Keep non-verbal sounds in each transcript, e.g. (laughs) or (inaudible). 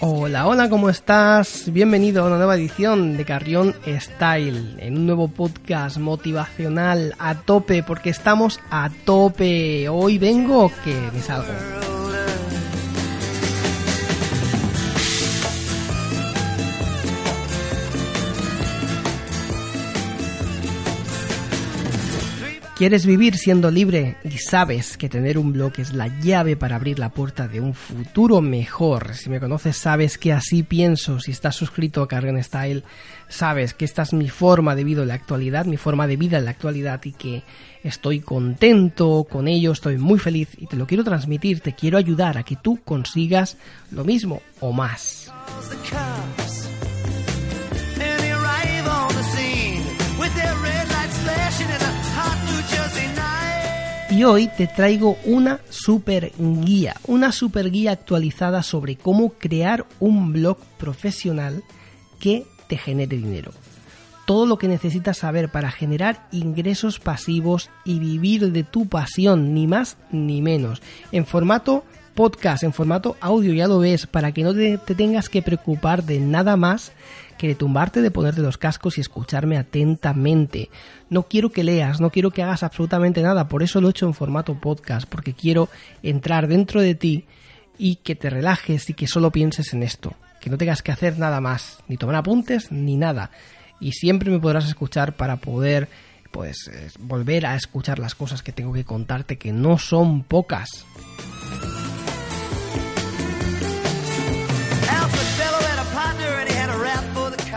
Hola, hola, ¿cómo estás? Bienvenido a una nueva edición de Carrión Style, en un nuevo podcast motivacional a tope, porque estamos a tope. Hoy vengo que me salgo. ¿Quieres vivir siendo libre y sabes que tener un blog es la llave para abrir la puerta de un futuro mejor? Si me conoces sabes que así pienso. Si estás suscrito a Carrion Style, sabes que esta es mi forma de vida en la actualidad, mi forma de vida en la actualidad y que estoy contento con ello, estoy muy feliz y te lo quiero transmitir, te quiero ayudar a que tú consigas lo mismo o más. Y hoy te traigo una super guía, una super guía actualizada sobre cómo crear un blog profesional que te genere dinero. Todo lo que necesitas saber para generar ingresos pasivos y vivir de tu pasión, ni más ni menos. En formato podcast, en formato audio, ya lo ves, para que no te, te tengas que preocupar de nada más que de tumbarte, de ponerte los cascos y escucharme atentamente. No quiero que leas, no quiero que hagas absolutamente nada, por eso lo he hecho en formato podcast, porque quiero entrar dentro de ti y que te relajes y que solo pienses en esto, que no tengas que hacer nada más, ni tomar apuntes, ni nada. Y siempre me podrás escuchar para poder pues eh, volver a escuchar las cosas que tengo que contarte que no son pocas.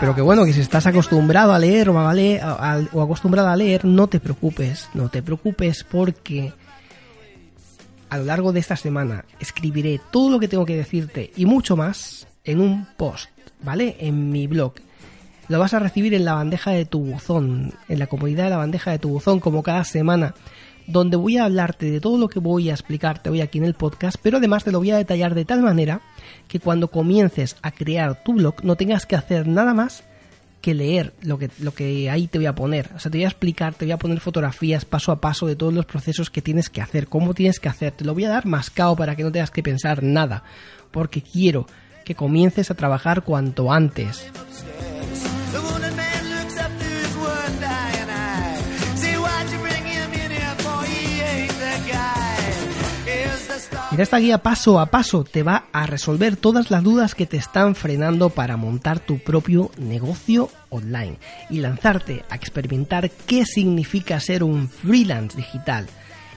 Pero que bueno, que si estás acostumbrado a leer o, a o acostumbrada a leer, no te preocupes, no te preocupes porque a lo largo de esta semana escribiré todo lo que tengo que decirte y mucho más en un post, ¿vale? En mi blog. Lo vas a recibir en la bandeja de tu buzón, en la comodidad de la bandeja de tu buzón, como cada semana, donde voy a hablarte de todo lo que voy a explicarte hoy aquí en el podcast, pero además te lo voy a detallar de tal manera que cuando comiences a crear tu blog no tengas que hacer nada más que leer lo que, lo que ahí te voy a poner. O sea, te voy a explicar, te voy a poner fotografías paso a paso de todos los procesos que tienes que hacer, cómo tienes que hacer. Te lo voy a dar mascado para que no tengas que pensar nada, porque quiero que comiences a trabajar cuanto antes. Mira, esta guía paso a paso te va a resolver todas las dudas que te están frenando para montar tu propio negocio online y lanzarte a experimentar qué significa ser un freelance digital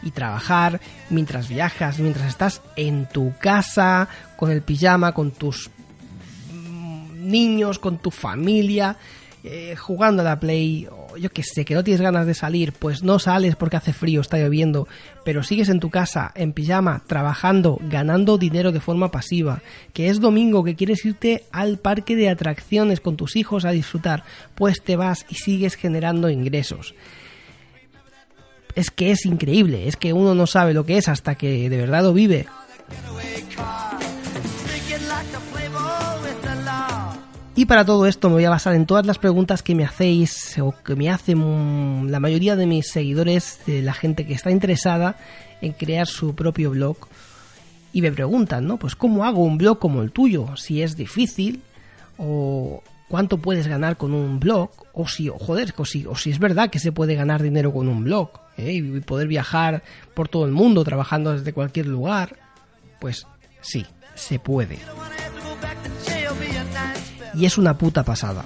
y trabajar mientras viajas, mientras estás en tu casa, con el pijama, con tus mm, niños, con tu familia, eh, jugando a la Play, o yo que sé, que no tienes ganas de salir, pues no sales porque hace frío, está lloviendo, pero sigues en tu casa, en pijama, trabajando, ganando dinero de forma pasiva, que es domingo, que quieres irte al parque de atracciones con tus hijos a disfrutar, pues te vas y sigues generando ingresos. Es que es increíble, es que uno no sabe lo que es hasta que de verdad lo vive. Y para todo esto me voy a basar en todas las preguntas que me hacéis o que me hacen la mayoría de mis seguidores, de la gente que está interesada en crear su propio blog. Y me preguntan, ¿no? Pues ¿cómo hago un blog como el tuyo? Si es difícil o cuánto puedes ganar con un blog o si, joder, o si, o si es verdad que se puede ganar dinero con un blog ¿eh? y poder viajar por todo el mundo trabajando desde cualquier lugar. Pues sí, se puede. Y es una puta pasada.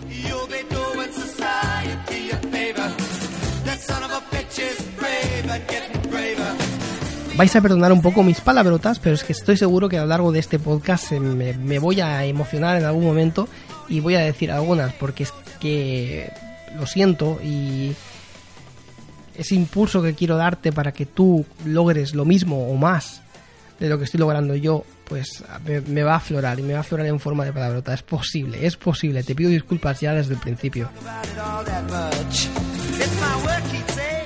Vais a perdonar un poco mis palabrotas, pero es que estoy seguro que a lo largo de este podcast me, me voy a emocionar en algún momento y voy a decir algunas, porque es que lo siento y ese impulso que quiero darte para que tú logres lo mismo o más de lo que estoy logrando yo, pues me, va a aflorar y me va a aflorar en forma de palabrota. Es posible, es posible. Te pido disculpas ya desde el principio.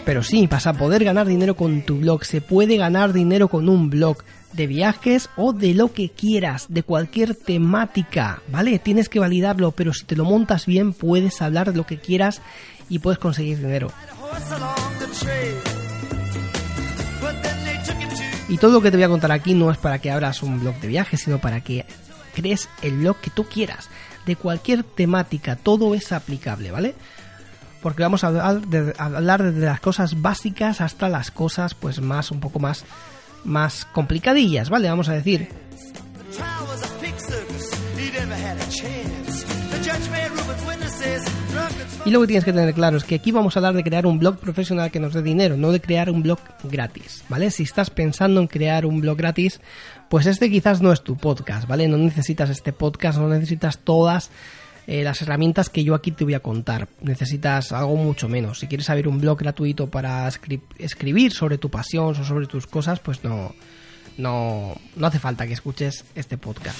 Pero sí, vas a poder ganar dinero con tu blog. Se puede ganar dinero con un blog de viajes o de lo que quieras, de cualquier temática, ¿vale? Tienes que validarlo, pero si te lo montas bien, puedes hablar de lo que quieras y puedes conseguir dinero. Y todo lo que te voy a contar aquí no es para que abras un blog de viajes, sino para que crees el blog que tú quieras, de cualquier temática, todo es aplicable, ¿vale? Porque vamos a hablar, de, hablar desde las cosas básicas hasta las cosas pues más un poco más más complicadillas, ¿vale? Vamos a decir. Y lo que tienes que tener claro es que aquí vamos a hablar de crear un blog profesional que nos dé dinero, no de crear un blog gratis, ¿vale? Si estás pensando en crear un blog gratis, pues este quizás no es tu podcast, ¿vale? No necesitas este podcast, no necesitas todas eh, las herramientas que yo aquí te voy a contar. Necesitas algo mucho menos. Si quieres saber un blog gratuito para escribir sobre tu pasión o sobre tus cosas, pues no, no, no hace falta que escuches este podcast.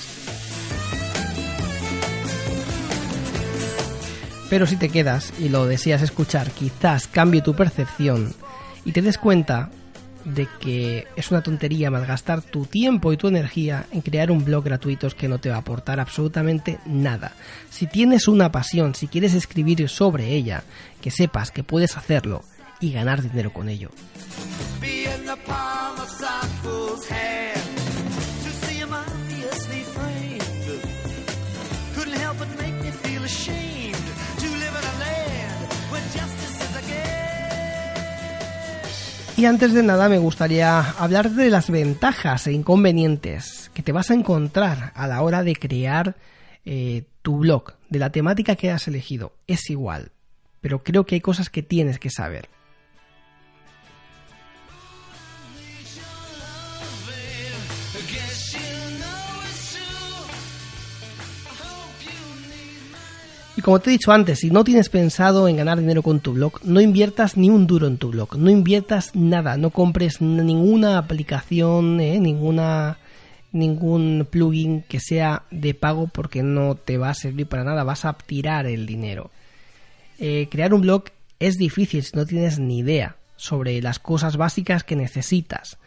Pero si te quedas y lo deseas escuchar, quizás cambie tu percepción y te des cuenta de que es una tontería malgastar tu tiempo y tu energía en crear un blog gratuito que no te va a aportar absolutamente nada. Si tienes una pasión, si quieres escribir sobre ella, que sepas que puedes hacerlo y ganar dinero con ello. Y antes de nada me gustaría hablar de las ventajas e inconvenientes que te vas a encontrar a la hora de crear eh, tu blog, de la temática que has elegido. Es igual, pero creo que hay cosas que tienes que saber. Como te he dicho antes, si no tienes pensado en ganar dinero con tu blog, no inviertas ni un duro en tu blog, no inviertas nada, no compres ninguna aplicación, eh, ninguna ningún plugin que sea de pago porque no te va a servir para nada, vas a tirar el dinero. Eh, crear un blog es difícil si no tienes ni idea sobre las cosas básicas que necesitas,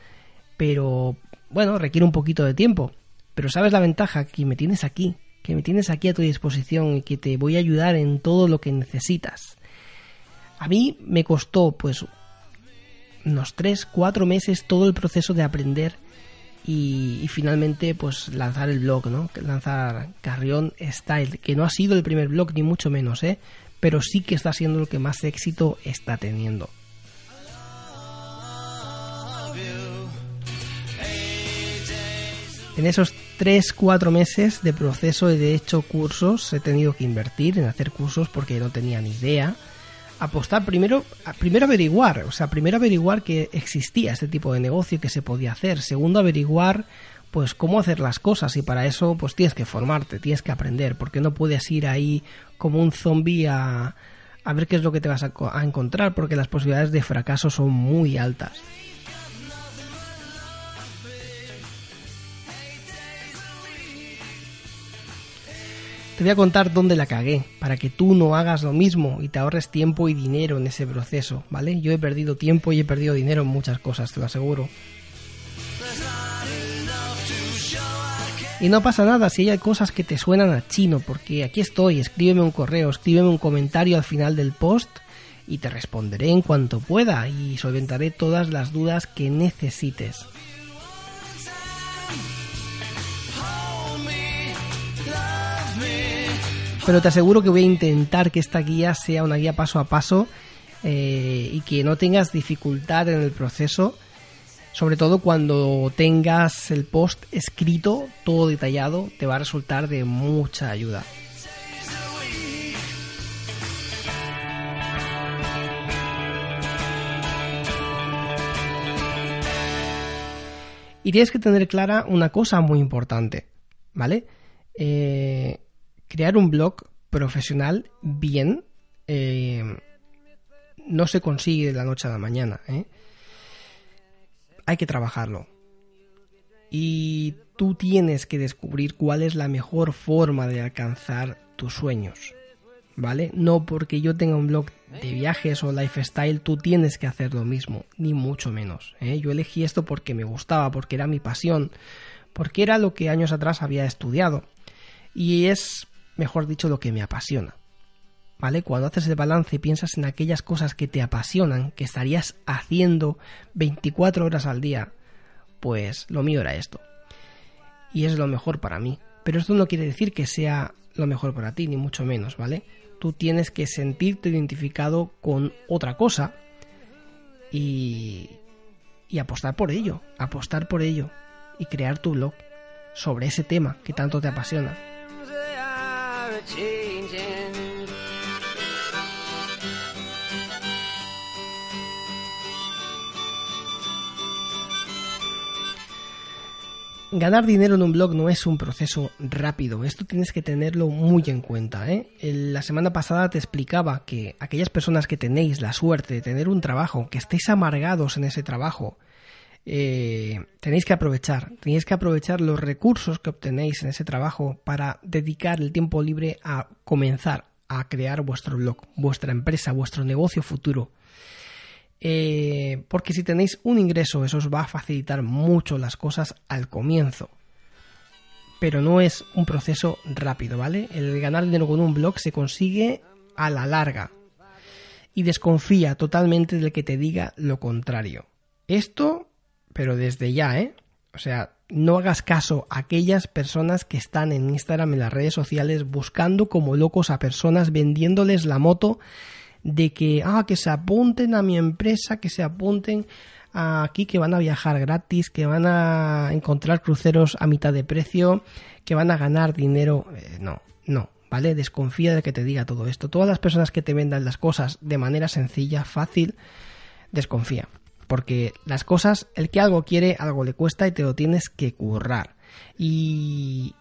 pero bueno, requiere un poquito de tiempo. Pero sabes la ventaja que me tienes aquí, que me tienes aquí a tu disposición y que te voy a ayudar en todo lo que necesitas. A mí me costó pues unos 3, 4 meses todo el proceso de aprender y, finalmente pues lanzar el blog, ¿no? Lanzar Carrión Style, que no ha sido el primer blog ni mucho menos, ¿eh? Pero sí que está siendo lo que más éxito está teniendo. En esos 3-4 meses de proceso de hecho cursos, he tenido que invertir en hacer cursos porque no tenía ni idea. Apostar primero, primero averiguar, o sea, primero averiguar que existía este tipo de negocio que se podía hacer. Segundo, averiguar pues cómo hacer las cosas y para eso pues tienes que formarte, tienes que aprender, porque no puedes ir ahí como un zombie a, a ver qué es lo que te vas a encontrar, porque las posibilidades de fracaso son muy altas. Te voy a contar dónde la cagué, para que tú no hagas lo mismo y te ahorres tiempo y dinero en ese proceso, ¿vale? Yo he perdido tiempo y he perdido dinero en muchas cosas, te lo aseguro. Y no pasa nada si hay cosas que te suenan a chino, porque aquí estoy, escríbeme un correo, escríbeme un comentario al final del post y te responderé en cuanto pueda y solventaré todas las dudas que necesites. Pero te aseguro que voy a intentar que esta guía sea una guía paso a paso eh, y que no tengas dificultad en el proceso, sobre todo cuando tengas el post escrito, todo detallado, te va a resultar de mucha ayuda. Y tienes que tener clara una cosa muy importante, ¿vale? Eh, crear un blog profesional bien eh, no se consigue de la noche a la mañana. ¿eh? Hay que trabajarlo. Y tú tienes que descubrir cuál es la mejor forma de alcanzar tus sueños. ¿vale? No porque yo tenga un blog de viajes o lifestyle, tú tienes que hacer lo mismo, ni mucho menos. ¿eh? Yo elegí esto porque me gustaba, porque era mi pasión, porque era lo que años atrás había estudiado. Y es, mejor dicho, lo que me apasiona. ¿Vale? Cuando haces el balance y piensas en aquellas cosas que te apasionan, que estarías haciendo 24 horas al día, pues lo mío era esto. Y es lo mejor para mí. Pero esto no quiere decir que sea lo mejor para ti, ni mucho menos, ¿vale? Tú tienes que sentirte identificado con otra cosa y, y apostar por ello, apostar por ello y crear tu blog sobre ese tema que tanto te apasiona. Ganar dinero en un blog no es un proceso rápido, esto tienes que tenerlo muy en cuenta. ¿eh? La semana pasada te explicaba que aquellas personas que tenéis la suerte de tener un trabajo, que estéis amargados en ese trabajo, eh, tenéis que aprovechar, tenéis que aprovechar los recursos que obtenéis en ese trabajo para dedicar el tiempo libre a comenzar a crear vuestro blog, vuestra empresa, vuestro negocio futuro. Eh, porque si tenéis un ingreso, eso os va a facilitar mucho las cosas al comienzo. Pero no es un proceso rápido, ¿vale? El ganar dinero con un blog se consigue a la larga. Y desconfía totalmente del que te diga lo contrario. Esto, pero desde ya, ¿eh? O sea, no hagas caso a aquellas personas que están en Instagram, en las redes sociales, buscando como locos a personas, vendiéndoles la moto de que, ah, que se apunten a mi empresa, que se apunten aquí, que van a viajar gratis, que van a encontrar cruceros a mitad de precio, que van a ganar dinero. Eh, no, no, ¿vale? Desconfía de que te diga todo esto. Todas las personas que te vendan las cosas de manera sencilla, fácil, desconfía. Porque las cosas, el que algo quiere, algo le cuesta y te lo tienes que currar. Y,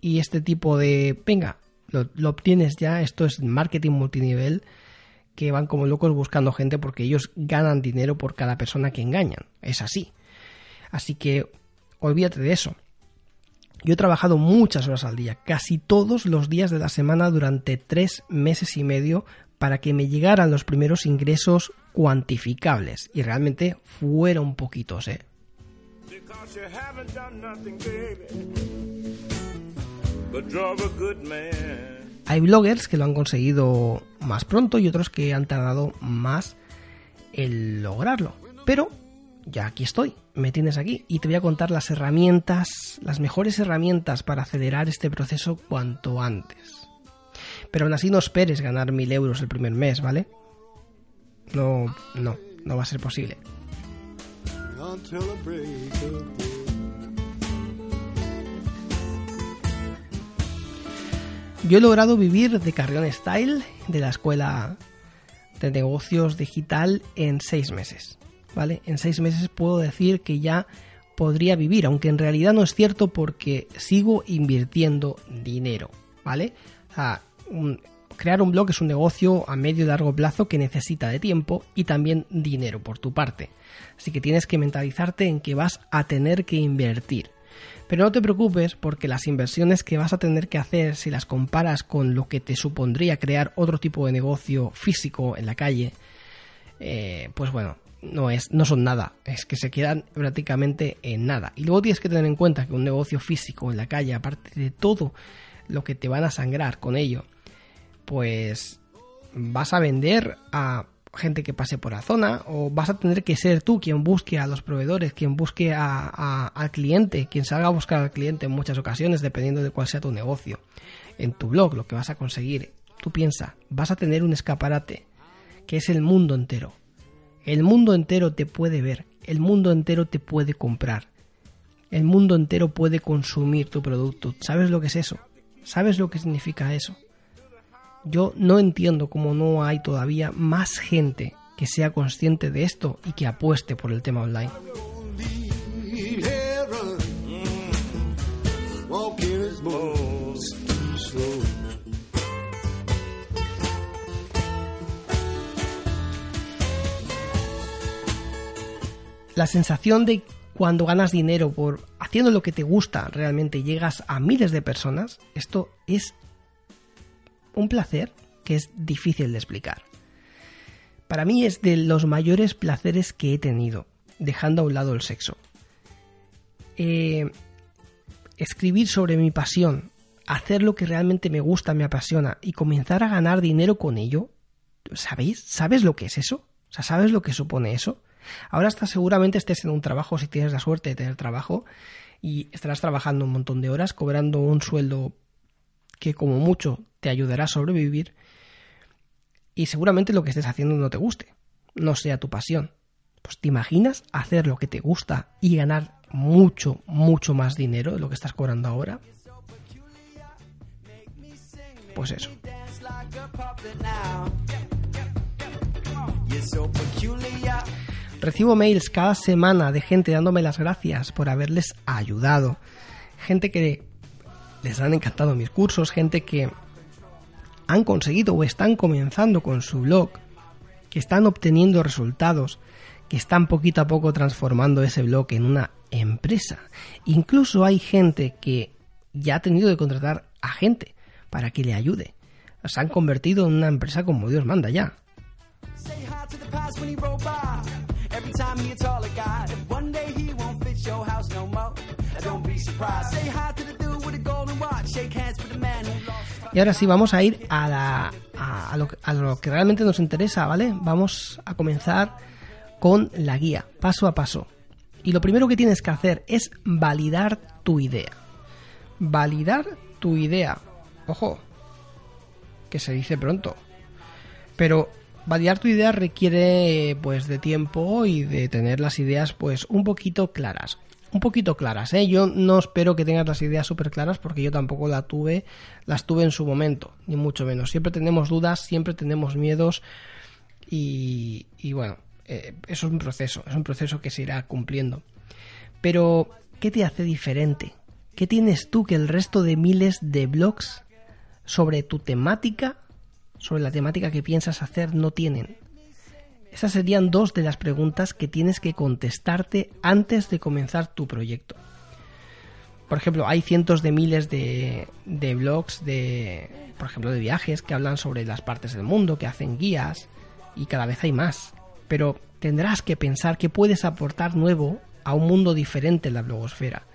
y este tipo de, venga, lo, lo obtienes ya, esto es marketing multinivel, que van como locos buscando gente porque ellos ganan dinero por cada persona que engañan. Es así. Así que olvídate de eso. Yo he trabajado muchas horas al día, casi todos los días de la semana durante tres meses y medio para que me llegaran los primeros ingresos cuantificables. Y realmente fueron poquitos, ¿eh? Hay bloggers que lo han conseguido más pronto y otros que han tardado más en lograrlo. Pero ya aquí estoy, me tienes aquí y te voy a contar las herramientas, las mejores herramientas para acelerar este proceso cuanto antes. Pero aún así no esperes ganar mil euros el primer mes, ¿vale? No, no, no va a ser posible. Yo he logrado vivir de Carrión Style, de la escuela de negocios digital, en seis meses. ¿Vale? En seis meses puedo decir que ya podría vivir, aunque en realidad no es cierto porque sigo invirtiendo dinero. ¿Vale? O sea, crear un blog es un negocio a medio y largo plazo que necesita de tiempo y también dinero por tu parte. Así que tienes que mentalizarte en que vas a tener que invertir. Pero no te preocupes porque las inversiones que vas a tener que hacer si las comparas con lo que te supondría crear otro tipo de negocio físico en la calle, eh, pues bueno, no, es, no son nada, es que se quedan prácticamente en nada. Y luego tienes que tener en cuenta que un negocio físico en la calle, aparte de todo lo que te van a sangrar con ello, pues vas a vender a gente que pase por la zona o vas a tener que ser tú quien busque a los proveedores, quien busque a- al cliente, quien salga a buscar al cliente en muchas ocasiones, dependiendo de cuál sea tu negocio. En tu blog lo que vas a conseguir, tú piensa, vas a tener un escaparate que es el mundo entero. El mundo entero te puede ver, el mundo entero te puede comprar, el mundo entero puede consumir tu producto. ¿Sabes lo que es eso? ¿Sabes lo que significa eso? Yo no entiendo cómo no hay todavía más gente que sea consciente de esto y que apueste por el tema online. La sensación de cuando ganas dinero por haciendo lo que te gusta realmente llegas a miles de personas, esto es un placer, que es difícil de explicar. Para mí es de los mayores placeres que he tenido, dejando a un lado el sexo. Eh, escribir sobre mi pasión, hacer lo que realmente me gusta, me apasiona y comenzar a ganar dinero con ello, ¿sabéis? ¿Sabes lo que es eso? O sea, ¿sabes lo que supone eso? Ahora hasta seguramente estés en un trabajo, si tienes la suerte de tener trabajo, y estarás trabajando un montón de horas, cobrando un sueldo que como mucho te ayudará a sobrevivir, y seguramente lo que estés haciendo no te guste, no sea tu pasión. Pues te imaginas hacer lo que te gusta y ganar mucho, mucho más dinero de lo que estás cobrando ahora. Pues eso. Recibo mails cada semana de gente dándome las gracias por haberles ayudado. Gente que les han encantado mis cursos, gente que han conseguido o están comenzando con su blog, que están obteniendo resultados, que están poquito a poco transformando ese blog en una empresa. Incluso hay gente que ya ha tenido que contratar a gente para que le ayude. Se han convertido en una empresa como Dios manda ya. Y ahora sí, vamos a ir a, lo, a lo que realmente nos interesa, ¿vale? Vamos a comenzar con la guía, paso a paso. Y lo primero que tienes que hacer es validar tu idea. Validar tu idea. Ojo, que se dice pronto. Pero validar tu idea requiere pues de tiempo y de tener las ideas pues un poquito claras. Un poquito claras, ¿eh? Yo no espero que tengas las ideas súper claras porque yo tampoco la tuve, las tuve en su momento, ni mucho menos. Siempre tenemos dudas, siempre tenemos miedos y, bueno, eh, eso es un proceso, es un proceso que se irá cumpliendo. Pero, ¿qué te hace diferente? ¿Qué tienes tú que el resto de miles de blogs sobre tu temática, sobre la temática que piensas hacer, no tienen? Esas serían dos de las preguntas que tienes que contestarte antes de comenzar tu proyecto. Por ejemplo, hay cientos de miles de, de blogs de, por ejemplo, de viajes que hablan sobre las partes del mundo, que hacen guías, y cada vez hay más pero tendrás que pensar que puedes aportar nuevo a un mundo diferente en la blogosfera.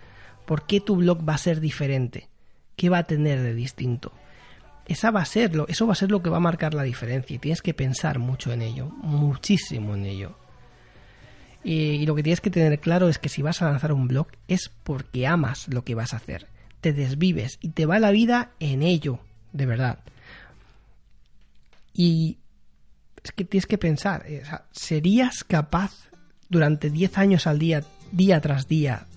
¿Por qué tu blog va a ser diferente? ¿Qué va a tener de distinto? Esa va a ser eso va a ser lo que va a marcar la diferencia y tienes que pensar mucho en ello, muchísimo en ello. Y, y lo que tienes que tener claro es que si vas a lanzar un blog es porque amas lo que vas a hacer, te desvives y te va la vida en ello, de verdad. Y es que tienes que pensar, eh, ¿serías capaz durante 10 años al día, día tras día,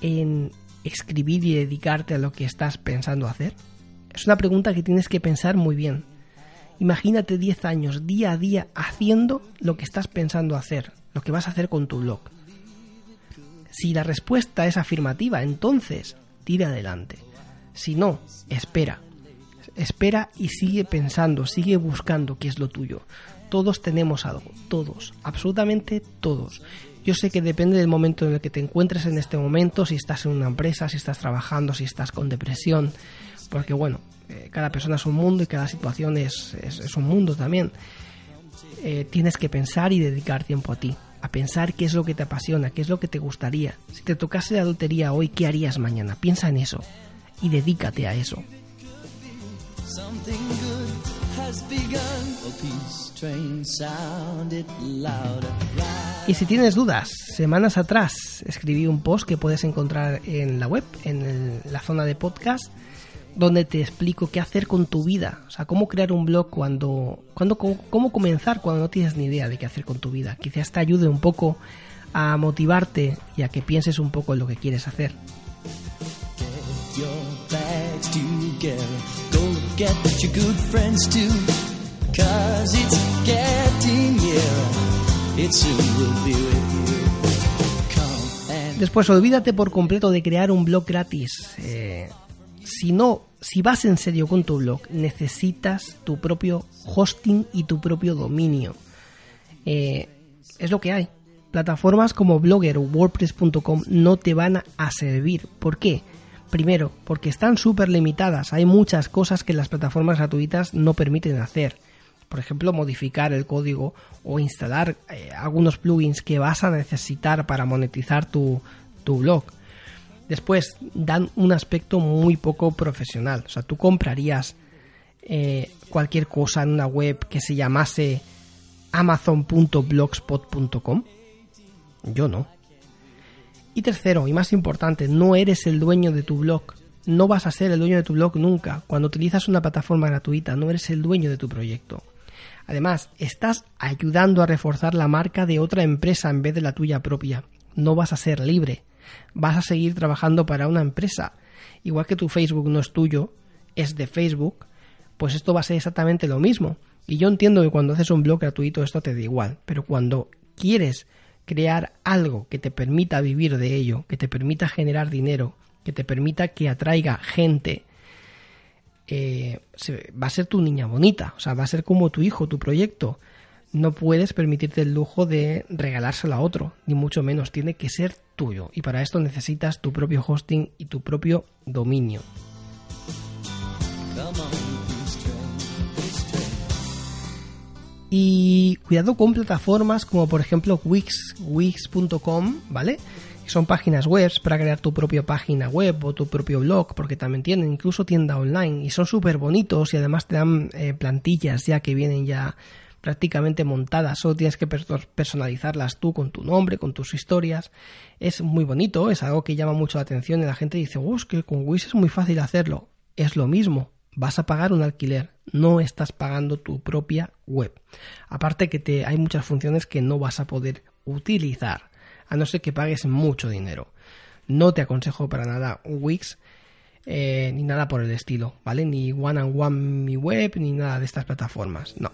en escribir y dedicarte a lo que estás pensando hacer? Es una pregunta que tienes que pensar muy bien. Imagínate 10 años día a día haciendo lo que estás pensando hacer, lo que vas a hacer con tu blog. Si la respuesta es afirmativa, entonces tira adelante. Si no, espera, espera y sigue pensando, sigue buscando qué es lo tuyo. Todos tenemos algo, todos, absolutamente todos. Yo sé que depende del momento en el que te encuentres en este momento, si estás en una empresa, si estás trabajando, si estás con depresión, porque bueno, eh, cada persona es un mundo y cada situación es, es, un mundo también. Eh, tienes que pensar y dedicar tiempo a ti, a pensar qué es lo que te apasiona, qué es lo que te gustaría. Si te tocase la lotería hoy, ¿qué harías mañana? Piensa en eso y dedícate a eso. Y si tienes dudas, semanas atrás escribí un post que puedes encontrar en la web, en la zona de podcast, donde te explico qué hacer con tu vida, o sea, cómo crear un blog cuando, cuando cómo comenzar cuando no tienes ni idea de qué hacer con tu vida. Quizás te ayude un poco a motivarte y a que pienses un poco en lo que quieres hacer. Después, olvídate por completo de crear un blog gratis. Eh, si no, si vas en serio con tu blog, necesitas tu propio hosting y tu propio dominio. Eh, es lo que hay. Plataformas como Blogger o WordPress.com no te van a servir. ¿Por qué? Primero, porque están súper limitadas. Hay muchas cosas que las plataformas gratuitas no permiten hacer. Por ejemplo, modificar el código o instalar eh, algunos plugins que vas a necesitar para monetizar tu, tu blog. Después, dan un aspecto muy poco profesional. O sea, tú comprarías eh, cualquier cosa en una web que se llamase amazon.blogspot.com. Yo no. Y tercero, y más importante, no eres el dueño de tu blog. No vas a ser el dueño de tu blog nunca. Cuando utilizas una plataforma gratuita, no eres el dueño de tu proyecto. Además, estás ayudando a reforzar la marca de otra empresa en vez de la tuya propia. No vas a ser libre. Vas a seguir trabajando para una empresa. Igual que tu Facebook no es tuyo, es de Facebook, pues esto va a ser exactamente lo mismo. Y yo entiendo que cuando haces un blog gratuito esto te da igual, pero cuando quieres crear algo que te permita vivir de ello, que te permita generar dinero, que te permita que atraiga gente, eh, va a ser tu niña bonita, o sea, va a ser como tu hijo, tu proyecto. No puedes permitirte el lujo de regalárselo a otro, ni mucho menos, tiene que ser tuyo. Y para esto necesitas tu propio hosting y tu propio dominio. Y cuidado con plataformas como por ejemplo Wix, Wix.com, ¿vale? Son páginas web para crear tu propia página web o tu propio blog, porque también tienen incluso tienda online y son súper bonitos y además te dan eh, plantillas ya que vienen ya prácticamente montadas, solo tienes que personalizarlas tú con tu nombre, con tus historias. Es muy bonito, es algo que llama mucho la atención y la gente dice, es que con Wix es muy fácil hacerlo. Es lo mismo, vas a pagar un alquiler, no estás pagando tu propia web. Aparte que te, hay muchas funciones que no vas a poder utilizar, a no ser que pagues mucho dinero. No te aconsejo para nada Wix eh, ni nada por el estilo, ¿vale? Ni One and One Mi Web ni nada de estas plataformas, no.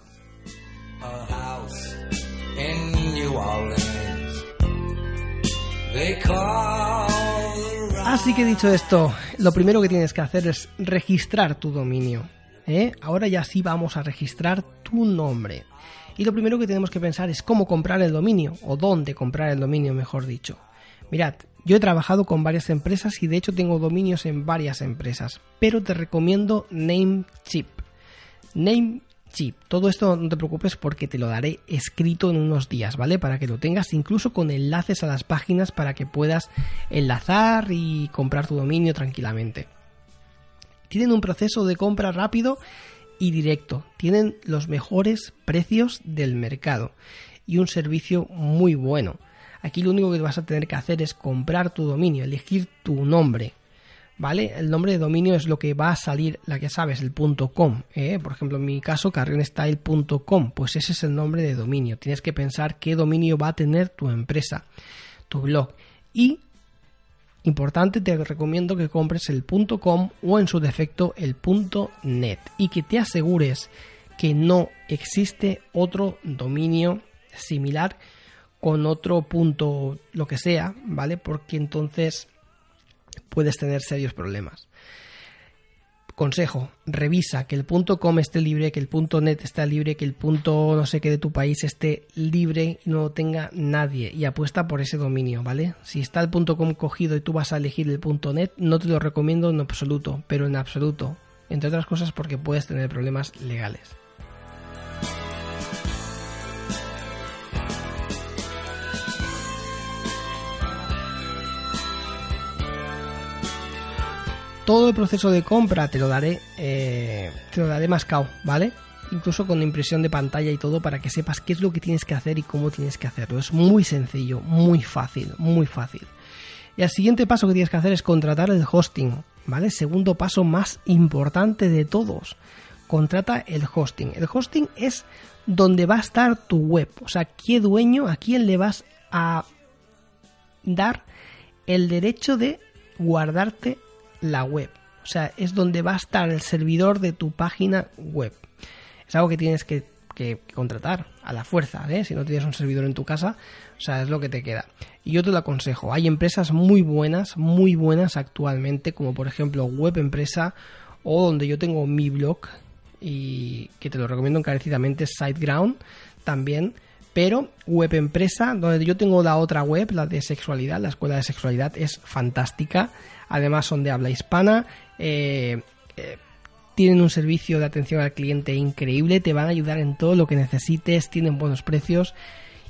Así que dicho esto, lo primero que tienes que hacer es registrar tu dominio. ¿eh? Ahora ya sí vamos a registrar tu nombre. Y lo primero que tenemos que pensar es cómo comprar el dominio, o dónde comprar el dominio, mejor dicho. Mirad, yo he trabajado con varias empresas y de hecho tengo dominios en varias empresas, pero te recomiendo Namecheap. Name chip. Todo esto no te preocupes porque te lo daré escrito en unos días, ¿vale? Para que lo tengas incluso con enlaces a las páginas para que puedas enlazar y comprar tu dominio tranquilamente. Tienen un proceso de compra rápido y directo. Tienen los mejores precios del mercado y un servicio muy bueno. Aquí lo único que vas a tener que hacer es comprar tu dominio, elegir tu nombre, ¿vale? El nombre de dominio es lo que va a salir, la que sabes, el .com, ¿eh? Por ejemplo, en mi caso, carrionstyle.com, pues ese es el nombre de dominio. Tienes que pensar qué dominio va a tener tu empresa, tu blog. Y, importante, te recomiendo que compres el .com o en su defecto el .net y que te asegures que no existe otro dominio similar con otro punto lo que sea, ¿vale? Porque entonces puedes tener serios problemas. Consejo, revisa que el .com esté libre, que el .net esté libre, que el punto no sé qué de tu país esté libre y no lo tenga nadie y apuesta por ese dominio, ¿vale? Si está el .com cogido y tú vas a elegir el .net, no te lo recomiendo en absoluto, pero en absoluto, entre otras cosas porque puedes tener problemas legales. Todo el proceso de compra te lo daré, eh, te lo daré mascado, ¿vale? Incluso con impresión de pantalla y todo para que sepas qué es lo que tienes que hacer y cómo tienes que hacerlo. Es muy sencillo, muy fácil, muy fácil. Y el siguiente paso que tienes que hacer es contratar el hosting, ¿vale? Segundo paso más importante de todos. Contrata el hosting. El hosting es donde va a estar tu web. O sea, qué dueño, a quién le vas a dar el derecho de guardarte la web. O sea, es donde va a estar el servidor de tu página web. Es algo que tienes que, contratar a la fuerza, ¿eh? Si no tienes un servidor en tu casa, o sea, es lo que te queda. Y yo te lo aconsejo. Hay empresas muy buenas, muy buenas actualmente, como por ejemplo Web Empresa o donde yo tengo mi blog y que te lo recomiendo encarecidamente, SiteGround también Pero web empresa, donde yo tengo la otra web, la de sexualidad, la escuela de sexualidad, es fantástica. Además son de habla hispana. eh, eh, tienen un servicio de atención al cliente increíble, te van a ayudar en todo lo que necesites, tienen buenos precios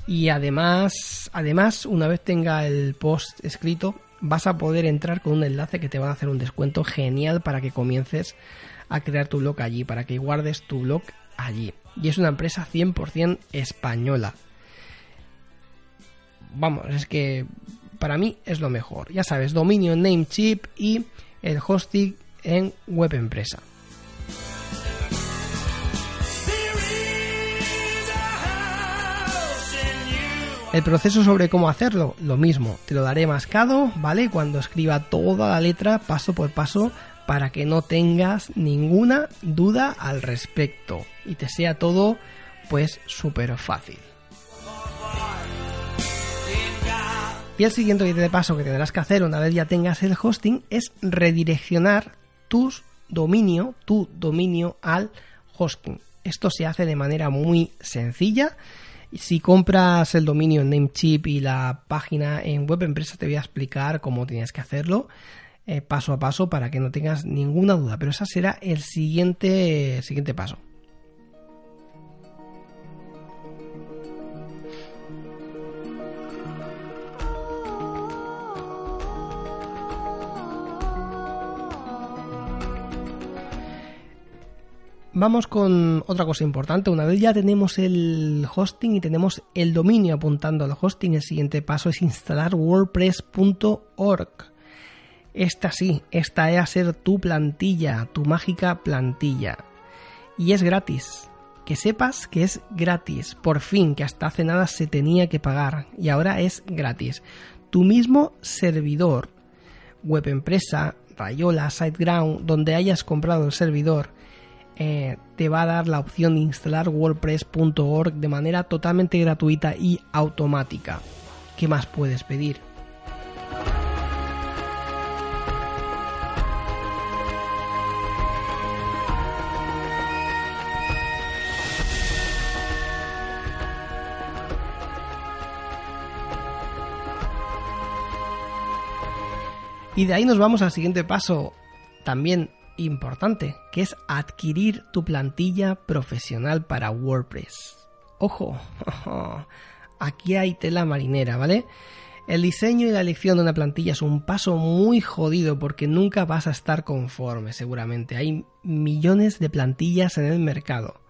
y además, además una vez tenga el post escrito, vas a poder entrar con un enlace que te van a hacer un descuento genial para que comiences a crear tu blog allí, para que guardes tu blog allí. Y es una empresa 100% española. Vamos, es que para mí es lo mejor. Ya sabes, dominio Namecheap y el hosting en web empresa. El proceso sobre cómo hacerlo, lo mismo, te lo daré mascado, ¿vale? Cuando escriba toda la letra paso por paso para que no tengas ninguna duda al respecto y te sea todo pues súper fácil. Y el siguiente paso que tendrás que hacer una vez ya tengas el hosting es redireccionar tus dominio, tu dominio al hosting. Esto se hace de manera muy sencilla. Si compras el dominio en Namecheap y la página en web empresa te voy a explicar cómo tienes que hacerlo eh, paso a paso para que no tengas ninguna duda. Pero ese será el siguiente, siguiente paso. Vamos con otra cosa importante. Una vez ya tenemos el hosting y tenemos el dominio apuntando al hosting, el siguiente paso es instalar wordpress.org. Esta sí, esta va a ser tu plantilla, tu mágica plantilla. Y es gratis. Que sepas que es gratis. Por fin, que hasta hace nada se tenía que pagar. Y ahora es gratis. Tu mismo servidor, web empresa, Rayola, SiteGround, donde hayas comprado el servidor, eh, te va a dar la opción de instalar wordpress.org de manera totalmente gratuita y automática. ¿Qué más puedes pedir? Y de ahí nos vamos al siguiente paso, también importante, que es adquirir tu plantilla profesional para WordPress. Ojo, (laughs) aquí hay tela marinera, ¿vale? El diseño y la elección de una plantilla es un paso muy jodido porque nunca vas a estar conforme, seguramente. Hay millones de plantillas en el mercado.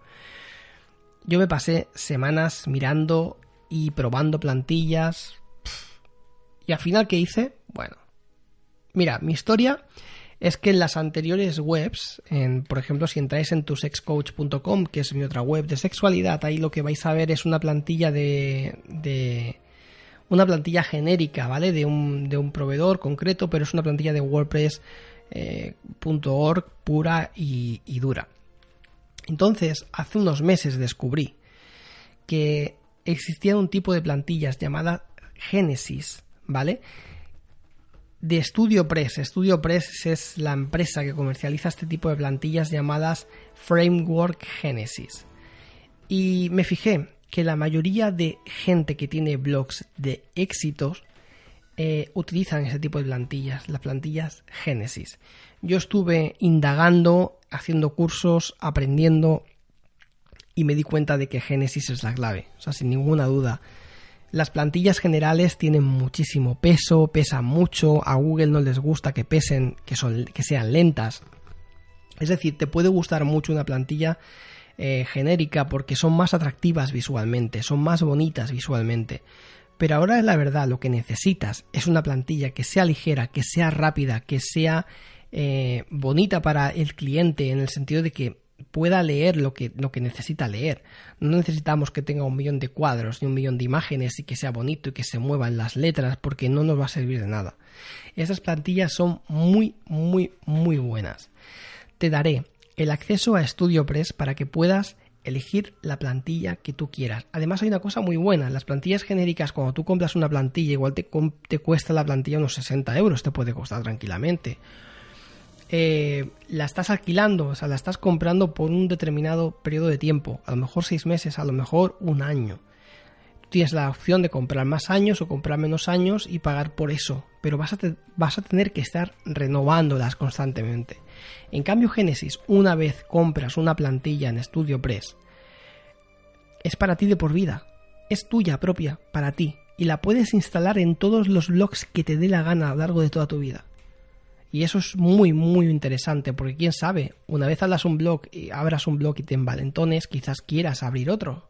Yo me pasé semanas mirando y probando plantillas. Y al final, ¿qué hice? Bueno, mira, mi historia es que en las anteriores webs, en, por ejemplo, si entráis en tusexcoach.com, que es mi otra web de sexualidad, ahí lo que vais a ver es una plantilla de, de una plantilla genérica, ¿vale? De un, de un proveedor concreto, pero es una plantilla de WordPress.org eh, pura y, dura. Entonces, hace unos meses descubrí que existía un tipo de plantillas llamada Genesis, ¿vale? De StudioPress. StudioPress es la empresa que comercializa este tipo de plantillas llamadas Framework Genesis. Y me fijé que la mayoría de gente que tiene blogs de éxitos eh, utilizan ese tipo de plantillas, las plantillas Genesis. Yo estuve indagando, haciendo cursos, aprendiendo y me di cuenta de que Genesis es la clave. O sea, sin ninguna duda. Las plantillas generales tienen muchísimo peso, pesan mucho, a Google no les gusta que pesen, que, son, que sean lentas. Es decir, te puede gustar mucho una plantilla eh, genérica porque son más atractivas visualmente, son más bonitas visualmente. Pero ahora es la verdad, lo que necesitas es una plantilla que sea ligera, que sea rápida, que sea eh, bonita para el cliente en el sentido de que pueda leer lo que, lo que necesita leer. No necesitamos que tenga un millón de cuadros ni un millón de imágenes y que sea bonito y que se muevan las letras porque no nos va a servir de nada. Esas plantillas son muy, muy, muy buenas. Te daré el acceso a StudioPress para que puedas elegir la plantilla que tú quieras. Además hay una cosa muy buena, las plantillas genéricas cuando tú compras una plantilla igual te, te cuesta la plantilla unos 60 euros, te puede costar tranquilamente eh, la estás alquilando, o sea, la estás comprando por un determinado periodo de tiempo, a lo mejor seis meses, a lo mejor un año. tienes la opción de comprar más años o comprar menos años y pagar por eso, pero vas a, tener que estar renovándolas constantemente. En cambio, Genesis, una vez compras una plantilla en StudioPress, es para ti de por vida, es tuya propia, para ti, y la puedes instalar en todos los blogs que te dé la gana a lo largo de toda tu vida. Y eso es muy, muy interesante, porque quién sabe, una vez hablas un blog y abras un blog y te envalentones, quizás quieras abrir otro.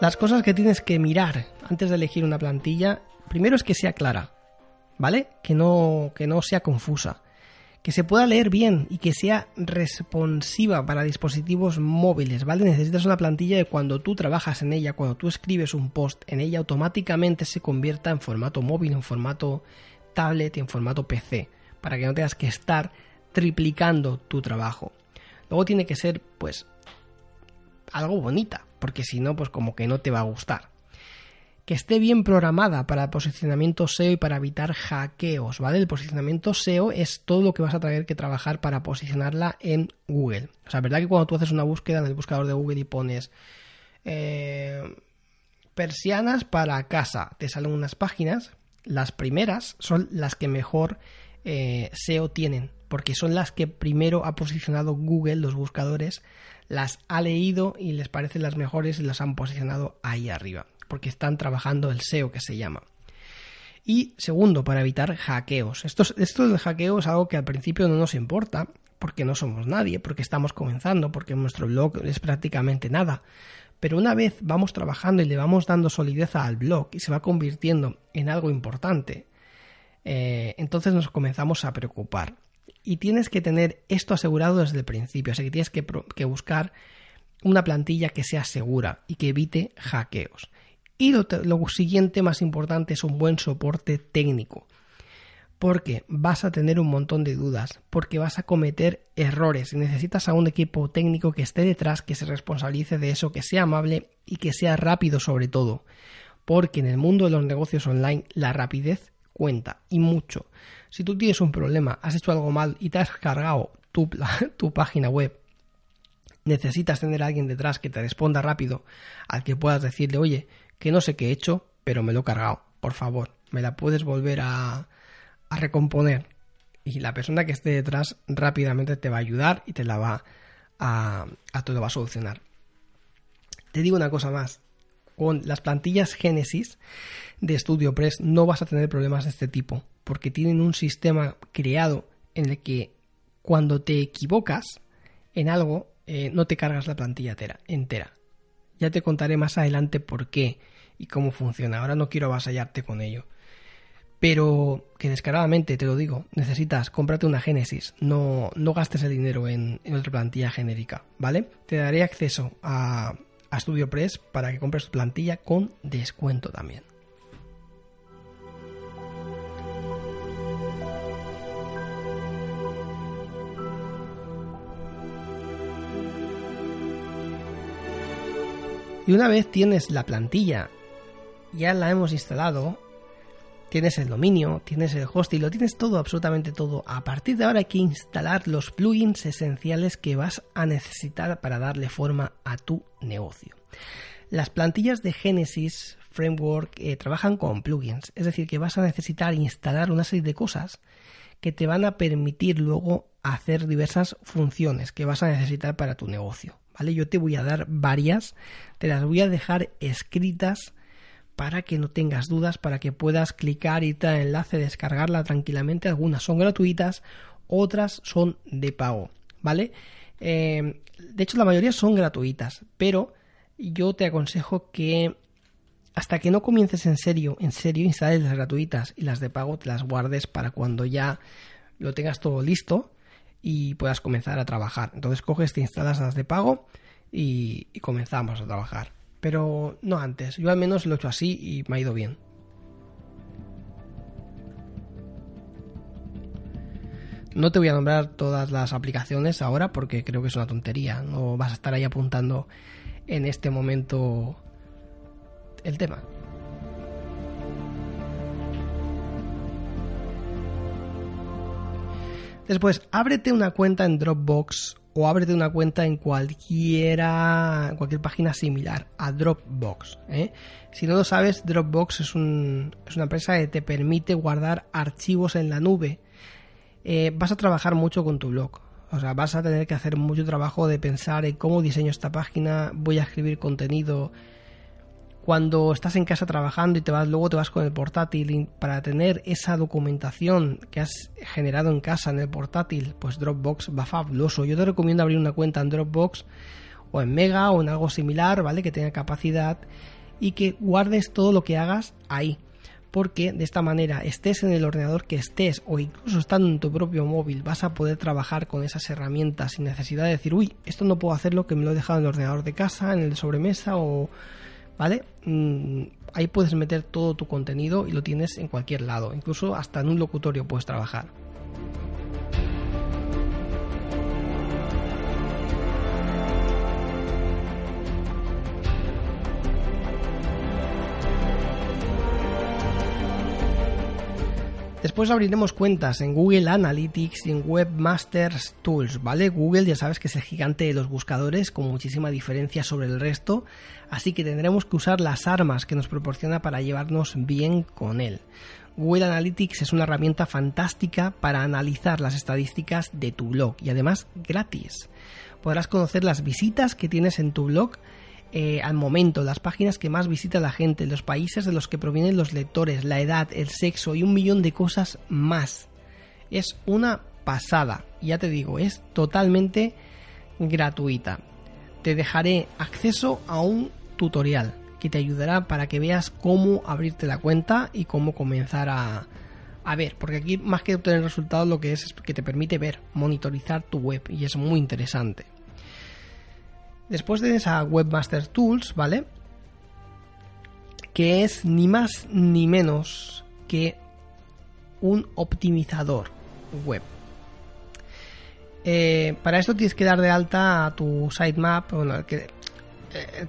Las cosas que tienes que mirar antes de elegir una plantilla, primero es que sea clara, ¿vale? Que no, que no sea confusa, que se pueda leer bien y que sea responsiva para dispositivos móviles, ¿vale? Necesitas una plantilla de cuando tú trabajas en ella, cuando tú escribes un post en ella, automáticamente se convierta en formato móvil, en formato tablet y en formato PC, para que no tengas que estar triplicando tu trabajo. Luego tiene que ser, pues, algo bonita, porque si no, pues como que no te va a gustar. Que esté bien programada para posicionamiento SEO y para evitar hackeos, ¿vale? El posicionamiento SEO es todo lo que vas a tener que trabajar para posicionarla en Google. O sea, ¿verdad que cuando tú haces una búsqueda en el buscador de Google y pones eh, persianas para casa, te salen unas páginas, las primeras son las que mejor eh, SEO tienen, porque son las que primero ha posicionado Google, los buscadores, las ha leído y les parecen las mejores y las han posicionado ahí arriba, porque están trabajando el SEO que se llama. Y segundo, para evitar hackeos. Esto, esto del hackeo es algo que al principio no nos importa, porque no somos nadie, porque estamos comenzando, porque nuestro blog es prácticamente nada. Pero una vez vamos trabajando y le vamos dando solidez al blog y se va convirtiendo en algo importante, eh, entonces nos comenzamos a preocupar. Y tienes que tener esto asegurado desde el principio, así que tienes que, que buscar una plantilla que sea segura y que evite hackeos. Y lo, te- lo siguiente más importante es un buen soporte técnico. Porque vas a tener un montón de dudas, porque vas a cometer errores y necesitas a un equipo técnico que esté detrás, que se responsabilice de eso, que sea amable y que sea rápido sobre todo. Porque en el mundo de los negocios online la rapidez cuenta y mucho. Si tú tienes un problema, has hecho algo mal y te has cargado tu, (laughs) tu página web necesitas tener a alguien detrás que te responda rápido, al que puedas decirle, oye, que no sé qué he hecho, pero me lo he cargado, por favor, me la puedes volver a, a recomponer. Y la persona que esté detrás rápidamente te va a ayudar y te la va a, a va a solucionar. Te digo una cosa más. Con las plantillas Genesis de StudioPress no vas a tener problemas de este tipo, porque tienen un sistema creado en el que cuando te equivocas en algo, eh, no te cargas la plantilla entera. Ya te contaré más adelante por qué y cómo funciona. Ahora no quiero avasallarte con ello. Pero que descaradamente, te lo digo, necesitas, cómprate una Genesis, no, no gastes el dinero en, en otra plantilla genérica, ¿vale? Te daré acceso a, a StudioPress para que compres tu plantilla con descuento también. Y una vez tienes la plantilla, ya la hemos instalado, tienes el dominio, tienes el hosting, lo tienes todo, absolutamente todo. A partir de ahora hay que instalar los plugins esenciales que vas a necesitar para darle forma a tu negocio. Las plantillas de Genesis Framework eh, trabajan con plugins, es decir, que vas a necesitar instalar una serie de cosas que te van a permitir luego hacer diversas funciones que vas a necesitar para tu negocio. ¿Vale? Yo te voy a dar varias, te las voy a dejar escritas para que no tengas dudas, para que puedas clicar, irte al enlace, descargarla tranquilamente. Algunas son gratuitas, otras son de pago, ¿vale? Eh, de hecho, la mayoría son gratuitas, pero yo te aconsejo que hasta que no comiences en serio, en serio, instales las gratuitas y las de pago te las guardes para cuando ya lo tengas todo listo y puedas comenzar a trabajar. Entonces coges, te instalas las de pago y, y comenzamos a trabajar pero no antes. Yo al menos lo he hecho así y me ha ido bien. No te voy a nombrar todas las aplicaciones ahora porque creo que es una tontería. No vas a estar ahí apuntando en este momento el tema. Después, ábrete una cuenta en Dropbox o ábrete una cuenta en cualquiera, cualquier página similar a Dropbox. ¿eh? Si no lo sabes, Dropbox es, un- es una empresa que te permite guardar archivos en la nube. Eh, vas a trabajar mucho con tu blog. O sea, vas a tener que hacer mucho trabajo de pensar en cómo diseño esta página, voy a escribir contenido, cuando estás en casa trabajando y te vas luego te vas con el portátil para tener esa documentación que has generado en casa en el portátil pues Dropbox va fabuloso. Yo te recomiendo abrir una cuenta en Dropbox o en Mega o en algo similar vale que tenga capacidad y que guardes todo lo que hagas ahí. Porque de esta manera estés en el ordenador que estés o incluso estando en tu propio móvil vas a poder trabajar con esas herramientas sin necesidad de decir uy esto no puedo hacerlo que me lo he dejado en el ordenador de casa en el sobremesa o ¿vale? Mm, ahí puedes meter todo tu contenido y lo tienes en cualquier lado, incluso hasta en un locutorio puedes trabajar. Después abriremos cuentas en Google Analytics y en Webmasters Tools, ¿vale? Google ya sabes que es el gigante de los buscadores con muchísima diferencia sobre el resto, así que tendremos que usar las armas que nos proporciona para llevarnos bien con él. Google Analytics es una herramienta fantástica para analizar las estadísticas de tu blog y además gratis. Podrás conocer las visitas que tienes en tu blog eh, al momento, las páginas que más visita la gente, los países de los que provienen los lectores, la edad, el sexo y un millón de cosas más. Es una pasada, ya te digo, es totalmente gratuita. Te dejaré acceso a un tutorial que te ayudará para que veas cómo abrirte la cuenta y cómo comenzar a, a ver, porque aquí más que obtener resultados lo que es es que te permite ver, monitorizar tu web y es muy interesante. Después tienes a Webmaster Tools, ¿vale? Que es ni más ni menos que un optimizador web. Eh, para esto tienes que dar de alta a tu sitemap, bueno, el que,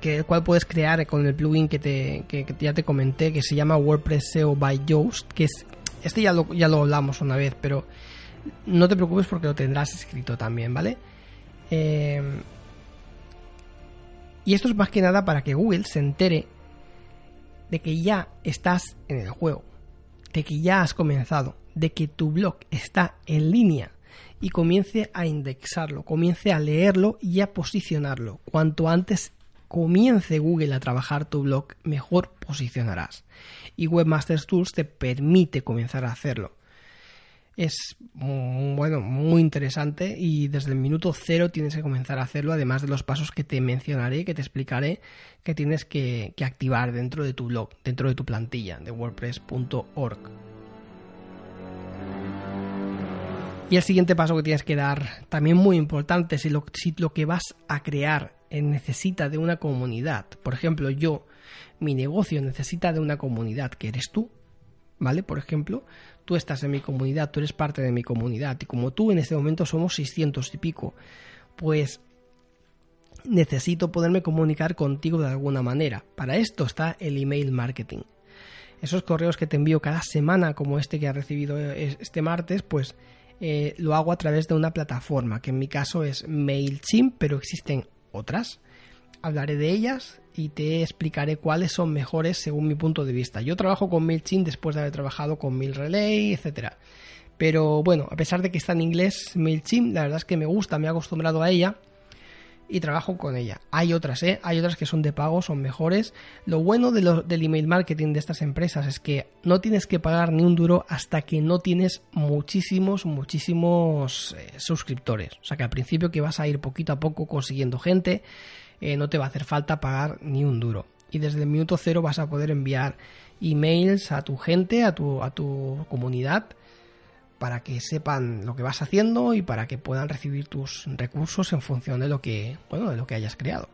que- el cual puedes crear con el plugin que, te, que ya te comenté, que se llama WordPress SEO by Yoast, que es este ya lo, ya lo hablamos una vez, pero no te preocupes porque lo tendrás escrito también, ¿vale? Eh, y esto es más que nada para que Google se entere de que ya estás en el juego, de que ya has comenzado, de que tu blog está en línea y comience a indexarlo, comience a leerlo y a posicionarlo. Cuanto antes comience Google a trabajar tu blog, mejor posicionarás. Y Webmasters Tools te permite comenzar a hacerlo es bueno, muy interesante y desde el minuto cero tienes que comenzar a hacerlo, además de los pasos que te mencionaré, que te explicaré, que tienes que, activar dentro de tu blog, dentro de tu plantilla de wordpress.org. Y el siguiente paso que tienes que dar, también muy importante, si lo, si lo que vas a crear necesita de una comunidad, por ejemplo, yo, mi negocio necesita de una comunidad, que eres tú, ¿vale? Por ejemplo, tú estás en mi comunidad, tú eres parte de mi comunidad y como tú en este momento somos 600 y pico, pues necesito poderme comunicar contigo de alguna manera. Para esto está el email marketing. Esos correos que te envío cada semana, como este que has recibido este martes, pues eh, lo hago a través de una plataforma, que en mi caso es MailChimp, pero existen otras. Hablaré de ellas y te explicaré cuáles son mejores según mi punto de vista. Yo trabajo con MailChimp después de haber trabajado con MailRelay, etcétera. Pero bueno, a pesar de que está en inglés MailChimp, la verdad es que me gusta, me he acostumbrado a ella y trabajo con ella. Hay otras, ¿eh? Hay otras que son de pago, son mejores. Lo bueno de lo, del email marketing de estas empresas es que no tienes que pagar ni un duro hasta que no tienes muchísimos, muchísimos eh, suscriptores. O sea que al principio que vas a ir poquito a poco consiguiendo gente, eh, no te va a hacer falta pagar ni un duro. Y desde el minuto cero vas a poder enviar emails a tu gente, a tu, a tu comunidad, para que sepan lo que vas haciendo y para que puedan recibir tus recursos en función de lo que, bueno, de lo que hayas creado.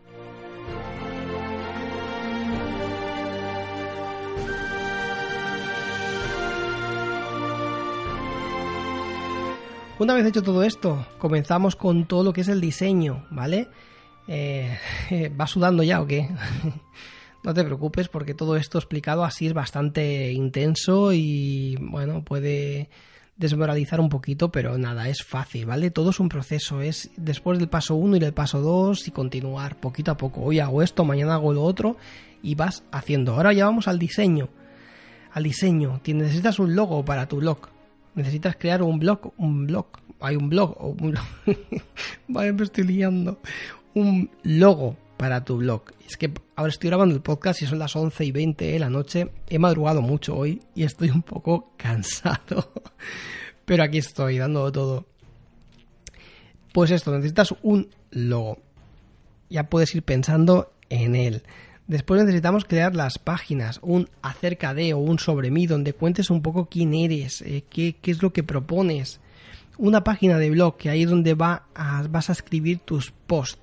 Una vez hecho todo esto, comenzamos con todo lo que es el diseño, ¿vale? Eh, (laughs) ¿Vas sudando ya o qué? (laughs) no te preocupes porque todo esto explicado así es bastante intenso y bueno, puede desmoralizar un poquito, pero nada, es fácil, ¿vale? Todo es un proceso, es después del paso 1 ir al paso 2 y continuar poquito a poco. Hoy hago esto, mañana hago lo otro y vas haciendo. Ahora ya vamos al diseño. Al diseño, necesitas un logo para tu blog. Necesitas crear un blog, un blog, hay un blog o un (laughs) vale, me estoy liando. Un logo para tu blog. Es que ahora estoy grabando el podcast y son las 11 y 20 de la noche. He madrugado mucho hoy y estoy un poco (laughs) cansado. Pero aquí estoy dando todo. Pues esto, necesitas un logo. Ya puedes ir pensando en él. Después necesitamos crear las páginas, un acerca de o un sobre mí, donde cuentes un poco quién eres, eh, qué, es lo que propones. Una página de blog, que ahí es donde va vas a escribir tus posts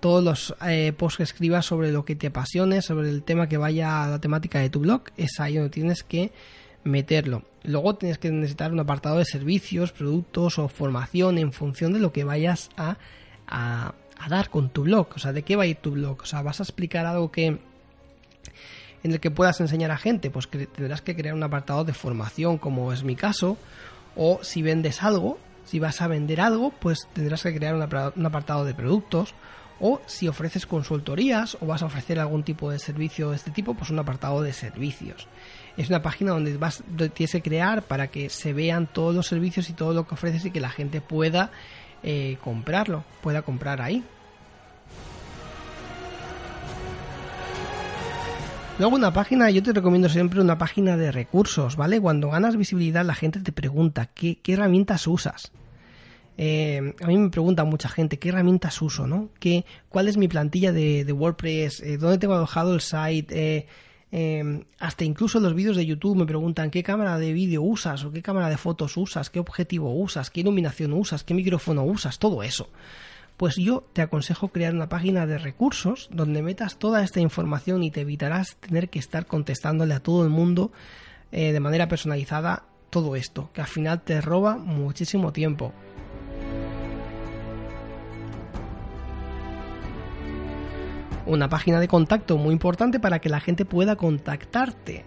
todos los eh, posts que escribas sobre lo que te apasione, sobre el tema que vaya a la temática de tu blog, es ahí donde tienes que meterlo. Luego tienes que necesitar un apartado de servicios, productos o formación en función de lo que vayas a, a, dar con tu blog. O sea, ¿de qué va a ir tu blog? O sea, vas a explicar algo que en el que puedas enseñar a gente, pues tendrás que crear un apartado de formación, como es mi caso, o si vendes algo, si vas a vender algo, pues tendrás que crear un apartado de productos, o si ofreces consultorías o vas a ofrecer algún tipo de servicio de este tipo, pues un apartado de servicios. Es una página donde vas tienes que crear para que se vean todos los servicios y todo lo que ofreces y que la gente pueda eh, comprarlo, pueda comprar ahí. Luego una página, yo te recomiendo siempre una página de recursos, ¿vale? Cuando ganas visibilidad la gente te pregunta qué, qué herramientas usas. Eh, a mí me pregunta mucha gente qué herramientas uso, ¿no? ¿Qué, ¿Cuál es mi plantilla de, WordPress? Eh, ¿Dónde tengo alojado el site? Eh, hasta incluso los vídeos de YouTube me preguntan qué cámara de vídeo usas o qué cámara de fotos usas, qué objetivo usas, qué iluminación usas, qué micrófono usas, todo eso. Pues yo te aconsejo crear una página de recursos donde metas toda esta información y te evitarás tener que estar contestándole a todo el mundo de manera personalizada todo esto, que al final te roba muchísimo tiempo. Una página de contacto muy importante para que la gente pueda contactarte.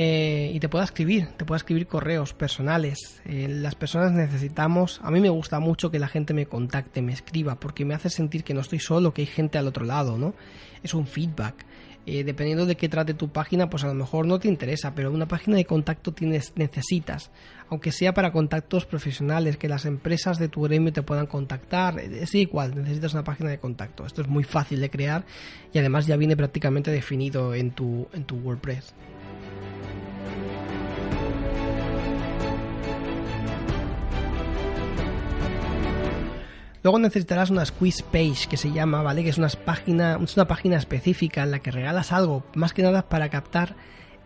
Eh, y te pueda escribir, te pueda escribir correos personales. Eh, las personas necesitamos, a mí me gusta mucho que la gente me contacte, me escriba, porque me hace sentir que no estoy solo, que hay gente al otro lado, ¿no? Es un feedback. Eh, dependiendo de qué trate tu página, pues a lo mejor no te interesa, pero una página de contacto tienes, necesitas, aunque sea para contactos profesionales, que las empresas de tu gremio te puedan contactar, es igual, necesitas una página de contacto. Esto es muy fácil de crear y además ya viene prácticamente definido en tu, en tu WordPress. Luego necesitarás una squeeze page que se llama, ¿vale? Que es una página, es una página específica en la que regalas algo, más que nada para captar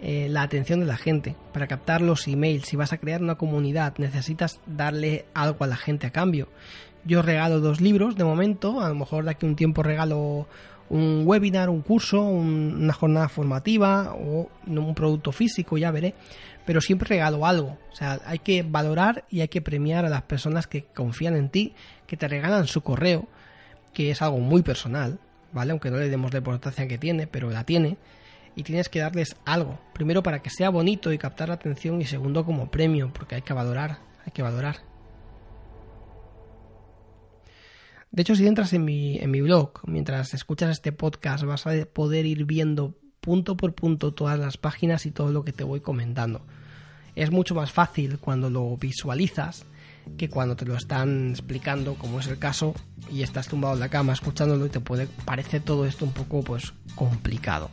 eh, la atención de la gente, para captar los emails. Si vas a crear una comunidad, necesitas darle algo a la gente a cambio. Yo regalo dos libros de momento, a lo mejor de aquí un tiempo regalo un webinar, un curso, una jornada formativa o un producto físico, ya veré. Pero siempre regalo algo. O sea, hay que valorar y hay que premiar a las personas que confían en ti, que te regalan su correo, que es algo muy personal, ¿vale? Aunque no le demos la importancia que tiene, pero la tiene. Y tienes que darles algo. Primero para que sea bonito y captar la atención y segundo como premio, porque hay que valorar, hay que valorar. De hecho, si entras en mi, en mi blog, mientras escuchas este podcast, vas a poder ir viendo punto por punto todas las páginas y todo lo que te voy comentando. Es mucho más fácil cuando lo visualizas que cuando te lo están explicando, como es el caso, y estás tumbado en la cama escuchándolo y te puede parecer todo esto un poco pues complicado.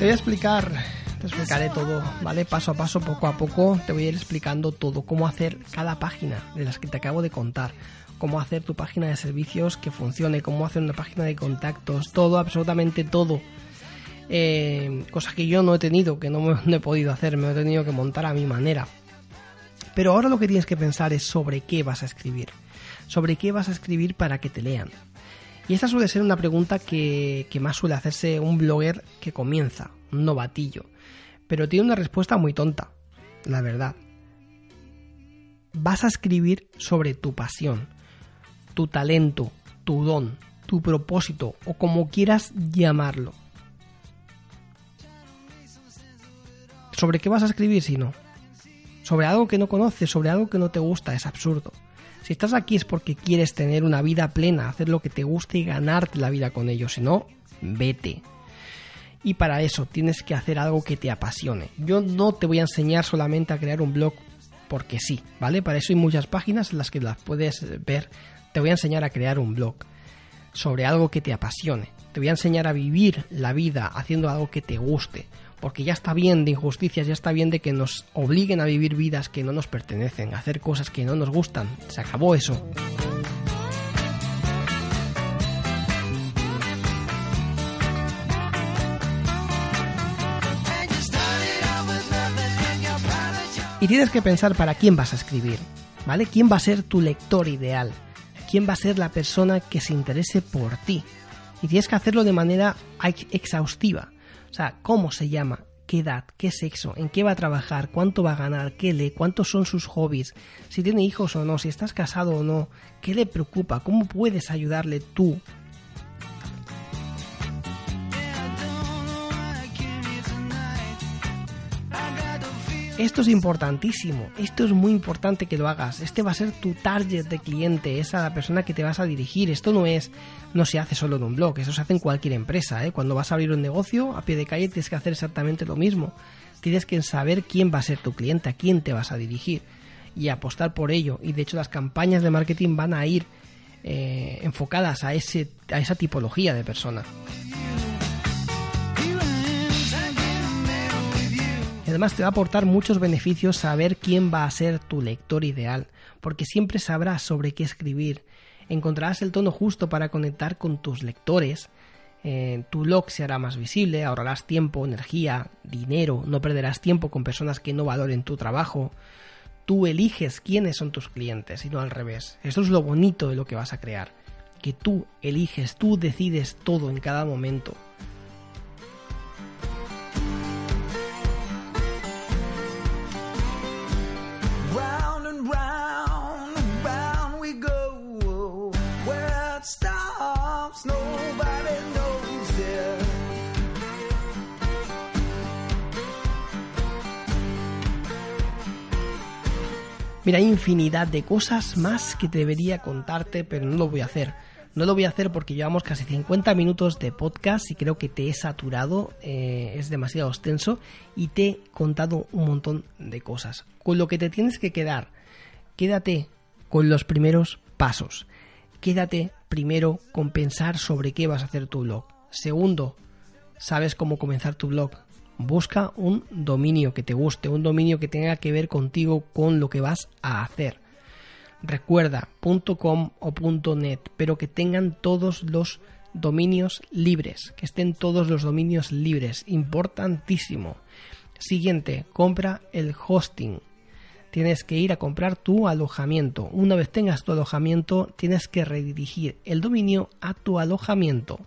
Te voy a explicar, te explicaré todo, ¿vale? Paso a paso, poco a poco, te voy a ir explicando todo, cómo hacer cada página de las que te acabo de contar. Cómo hacer tu página de servicios que funcione, cómo hacer una página de contactos, todo, absolutamente todo. Eh, cosas que yo no he tenido, que no, me, (laughs) he podido hacer, me he tenido que montar a mi manera. Pero ahora lo que tienes que pensar es sobre qué vas a escribir. Sobre qué vas a escribir para que te lean. Y esta suele ser una pregunta que, que más suele hacerse un blogger que comienza, un novatillo. Pero tiene una respuesta muy tonta, la verdad. Vas a escribir sobre tu pasión, tu talento, tu don, tu propósito o como quieras llamarlo. ¿Sobre qué vas a escribir si no? Sobre algo que no conoces, sobre algo que no te gusta, es absurdo. Si estás aquí es porque quieres tener una vida plena, hacer lo que te guste y ganarte la vida con ello, si no, vete. Y para eso tienes que hacer algo que te apasione. Yo no te voy a enseñar solamente a crear un blog porque sí, ¿vale? Para eso hay muchas páginas en las que las puedes ver. Te voy a enseñar a crear un blog sobre algo que te apasione. Te voy a enseñar a vivir la vida haciendo algo que te guste. Porque ya está bien de injusticias, ya está bien de que nos obliguen a vivir vidas que no nos pertenecen, a hacer cosas que no nos gustan. Se acabó eso. Y tienes que pensar para quién vas a escribir, ¿vale? ¿Quién va a ser tu lector ideal? ¿Quién va a ser la persona que se interese por ti? Y tienes que hacerlo de manera exhaustiva. O sea, ¿cómo se llama? ¿Qué edad? ¿Qué sexo? ¿En qué va a trabajar? ¿Cuánto va a ganar? ¿Qué lee? ¿Cuántos son sus hobbies? ¿Si tiene hijos o no? ¿Si estás casado o no? ¿Qué le preocupa? ¿Cómo puedes ayudarle tú Esto es importantísimo, esto es muy importante que lo hagas. Este va a ser tu target de cliente, esa la persona que te vas a dirigir. Esto no es, no se hace solo en un blog, eso se hace en cualquier empresa. ¿eh? Cuando vas a abrir un negocio, a pie de calle tienes que hacer exactamente lo mismo. Tienes que saber quién va a ser tu cliente, a quién te vas a dirigir y apostar por ello. Y de hecho las campañas de marketing van a ir eh, enfocadas a, ese, a esa tipología de persona. Además te va a aportar muchos beneficios saber quién va a ser tu lector ideal, porque siempre sabrás sobre qué escribir, encontrarás el tono justo para conectar con tus lectores, eh, tu blog se hará más visible, ahorrarás tiempo, energía, dinero, no perderás tiempo con personas que no valoren tu trabajo. Tú eliges quiénes son tus clientes y no al revés. Eso es lo bonito de lo que vas a crear, que tú eliges, tú decides todo en cada momento. Mira, hay infinidad de cosas más que debería contarte, pero no lo voy a hacer. No lo voy a hacer porque llevamos casi 50 minutos de podcast y creo que te he saturado, eh, es demasiado extenso y te he contado un montón de cosas. Con lo que te tienes que quedar, quédate con los primeros pasos. Quédate primero con pensar sobre qué vas a hacer tu blog. Segundo, sabes cómo comenzar tu blog busca un dominio que te guste, un dominio que tenga que ver contigo, con lo que vas a hacer. Recuerda, .com o .net, pero que tengan todos los dominios libres, que estén todos los dominios libres, importantísimo. Siguiente, compra el hosting. Tienes que ir a comprar tu alojamiento. Una vez tengas tu alojamiento, tienes que redirigir el dominio a tu alojamiento.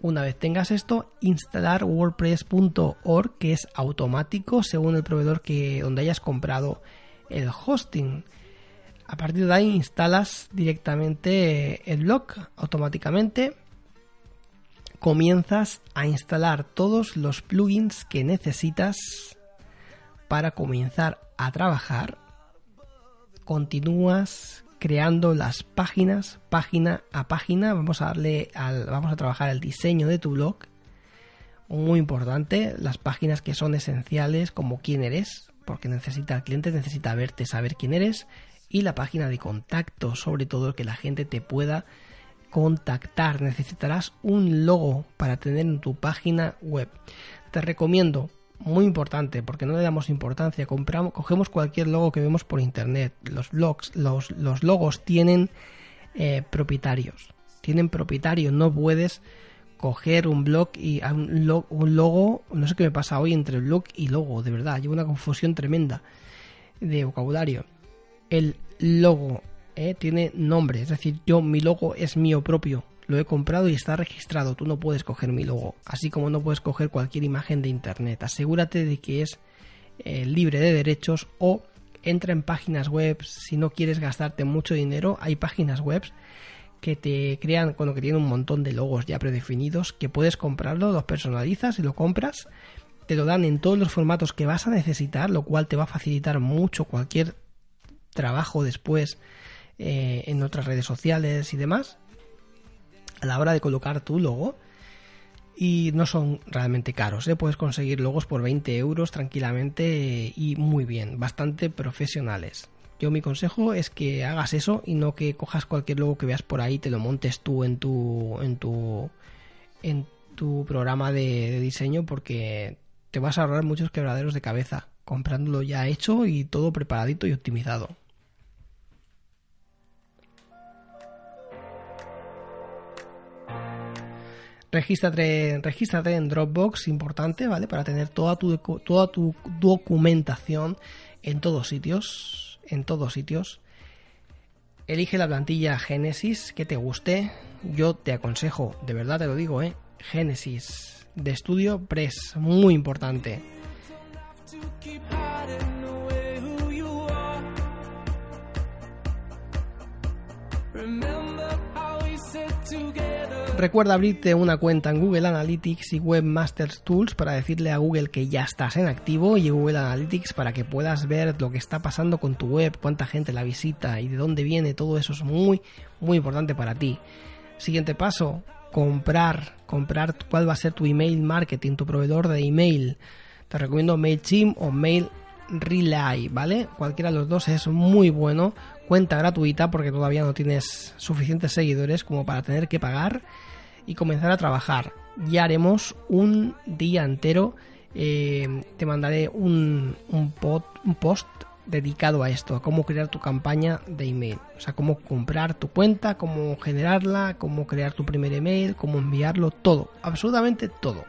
Una vez tengas esto, instalar wordpress.org que es automático según el proveedor que donde hayas comprado el hosting. A partir de ahí instalas directamente el blog automáticamente. Comienzas a instalar todos los plugins que necesitas para comenzar a trabajar. Continúas creando las páginas página a página. Vamos a darle al, vamos a trabajar el diseño de tu blog. Muy importante, las páginas que son esenciales como quién eres, porque necesita el cliente necesita verte, saber quién eres y la página de contacto, sobre todo que la gente te pueda contactar. Necesitarás un logo para tener en tu página web. Te recomiendo muy importante porque no le damos importancia. Compramos, cogemos cualquier logo que vemos por internet. Los blogs, los, los logos tienen eh, propietarios. Tienen propietario. No puedes coger un blog y un, logo. No sé qué me pasa hoy entre blog y logo. De verdad, llevo una confusión tremenda. de vocabulario. El logo ¿eh? tiene nombre, es decir, yo mi logo es mío propio, lo he comprado y está registrado, tú no puedes coger mi logo, así como no puedes coger cualquier imagen de internet. Asegúrate de que es eh, libre de derechos o entra en páginas web. Si no quieres gastarte mucho dinero, hay páginas web que te crean, bueno, que tienen un montón de logos ya predefinidos, que puedes comprarlo, los personalizas y lo compras, te lo dan en todos los formatos que vas a necesitar, lo cual te va a facilitar mucho cualquier trabajo después eh, en otras redes sociales y demás, a la hora de colocar tu logo. Y no son realmente caros, ¿eh? puedes conseguir logos por 20 euros tranquilamente y muy bien, bastante profesionales. Yo mi consejo es que hagas eso y no que cojas cualquier logo que veas por ahí te lo montes tú en tu en tu en tu programa de, de diseño porque te vas a ahorrar muchos quebraderos de cabeza comprándolo ya hecho y todo preparadito y optimizado. Regístrate, regístrate en Dropbox, importante, ¿vale? Para tener toda tu, toda tu documentación en todos sitios. En todos sitios. Elige la plantilla Genesis que te guste. Yo te aconsejo, de verdad te lo digo, ¿eh? Genesis de estudio Press, muy importante. Recuerda abrirte una cuenta en Google Analytics y Webmasters Tools para decirle a Google que ya estás en activo y Google Analytics para que puedas ver lo que está pasando con tu web, cuánta gente la visita y de dónde viene. Todo eso es muy, muy importante para ti. Siguiente paso, comprar, comprar cuál va a ser tu email marketing, tu proveedor de email. Te recomiendo MailChimp o Mail Relay, ¿vale? Cualquiera de los dos es muy bueno. Cuenta gratuita porque todavía no tienes suficientes seguidores como para tener que pagar y comenzar a trabajar. Ya haremos un día entero. eh, te mandaré un, un, un post dedicado a esto, a cómo crear tu campaña de email. O sea, cómo comprar tu cuenta, cómo generarla, cómo crear tu primer email, cómo enviarlo, todo, absolutamente todo.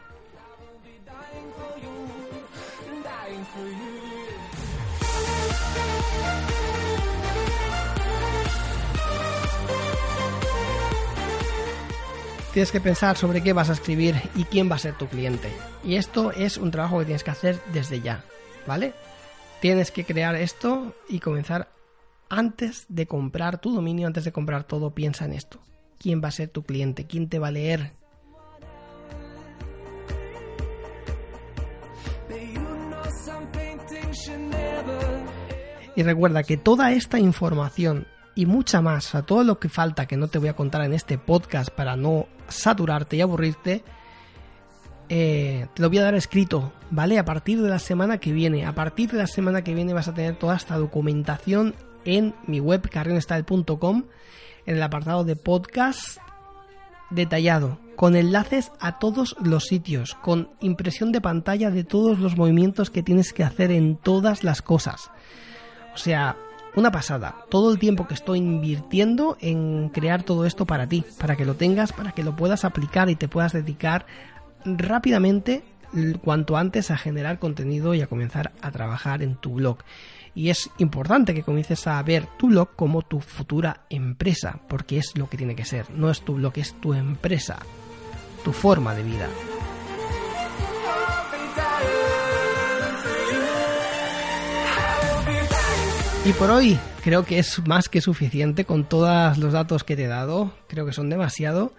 Tienes que pensar sobre qué vas a escribir y quién va a ser tu cliente. Y esto es un trabajo que tienes que hacer desde ya, ¿vale? Tienes que crear esto y comenzar antes de comprar tu dominio, antes de comprar todo, piensa en esto. ¿Quién va a ser tu cliente? ¿Quién te va a leer? Y recuerda que toda esta información y mucha más, a todo lo que falta que no te voy a contar en este podcast para no saturarte y aburrirte, eh, te lo voy a dar escrito, ¿vale? A partir de la semana que viene. A partir de la semana que viene vas a tener toda esta documentación en mi web carrionstyle.com en el apartado de podcast detallado, con enlaces a todos los sitios, con impresión de pantalla de todos los movimientos que tienes que hacer en todas las cosas. O sea, una pasada. Todo el tiempo que estoy invirtiendo en crear todo esto para ti, para que lo tengas, para que lo puedas aplicar y te puedas dedicar rápidamente cuanto antes a generar contenido y a comenzar a trabajar en tu blog. Y es importante que comiences a ver tu blog como tu futura empresa, porque es lo que tiene que ser. No es tu blog, es tu empresa, tu forma de vida. Y por hoy creo que es más que suficiente con todos los datos que te he dado. Creo que son demasiado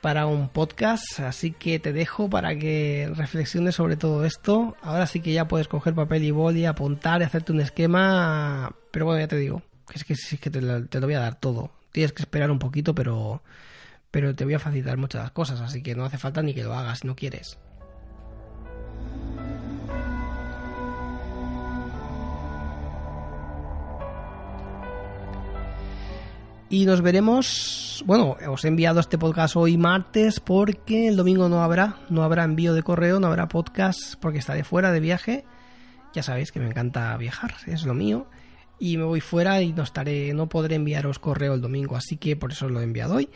para un podcast, así que te dejo para que reflexiones sobre todo esto. Ahora sí que ya puedes coger papel y boli, apuntar y hacerte un esquema, pero bueno, ya te digo, es que, sí que te, lo, te lo voy a dar todo. Tienes que esperar un poquito, pero, pero te voy a facilitar muchas cosas, así que no hace falta ni que lo hagas si no quieres. Y nos veremos. Bueno, os he enviado este podcast hoy martes porque el domingo no habrá, no habrá envío de correo, no habrá podcast porque estaré fuera de viaje. Ya sabéis que me encanta viajar, es lo mío. Y me voy fuera y no estaré, no podré enviaros correo el domingo, así que por eso lo he enviado hoy.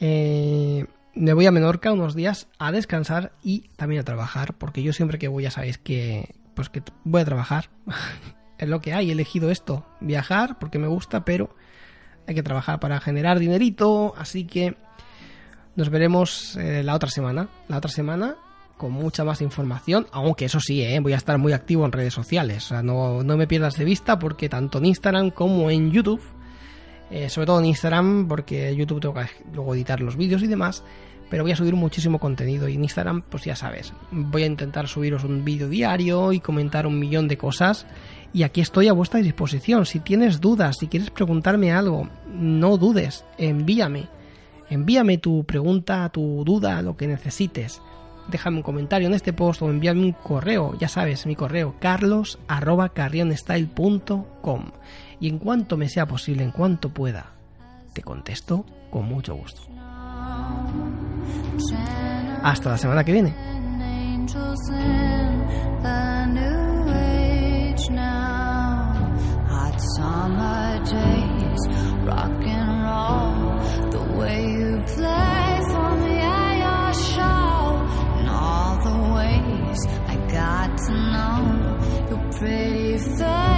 Eh, me voy a Menorca unos días a descansar y también a trabajar, porque yo siempre que voy ya sabéis que pues que voy a trabajar (laughs) es lo que hay, he elegido esto, viajar porque me gusta, pero hay que trabajar para generar dinerito, así que nos veremos eh, la otra semana. La otra semana con mucha más información, aunque eso sí, eh, voy a estar muy activo en redes sociales, o sea, no, no me pierdas de vista porque tanto en Instagram como en YouTube, eh, sobre todo en Instagram porque YouTube tengo que luego editar los vídeos y demás, pero voy a subir muchísimo contenido y en Instagram pues ya sabes, voy a intentar subiros un vídeo diario y comentar un millón de cosas y aquí estoy a vuestra disposición. Si tienes dudas, si quieres preguntarme algo, no dudes, envíame. Envíame tu pregunta, tu duda, lo que necesites. Déjame un comentario en este post o envíame un correo, ya sabes, mi correo carlos y en cuanto me sea posible, en cuanto pueda, te contesto con mucho gusto. Hasta la semana que viene. Summer days. Rock and roll, the way you play for me at your show. And all the ways I got to know your pretty face.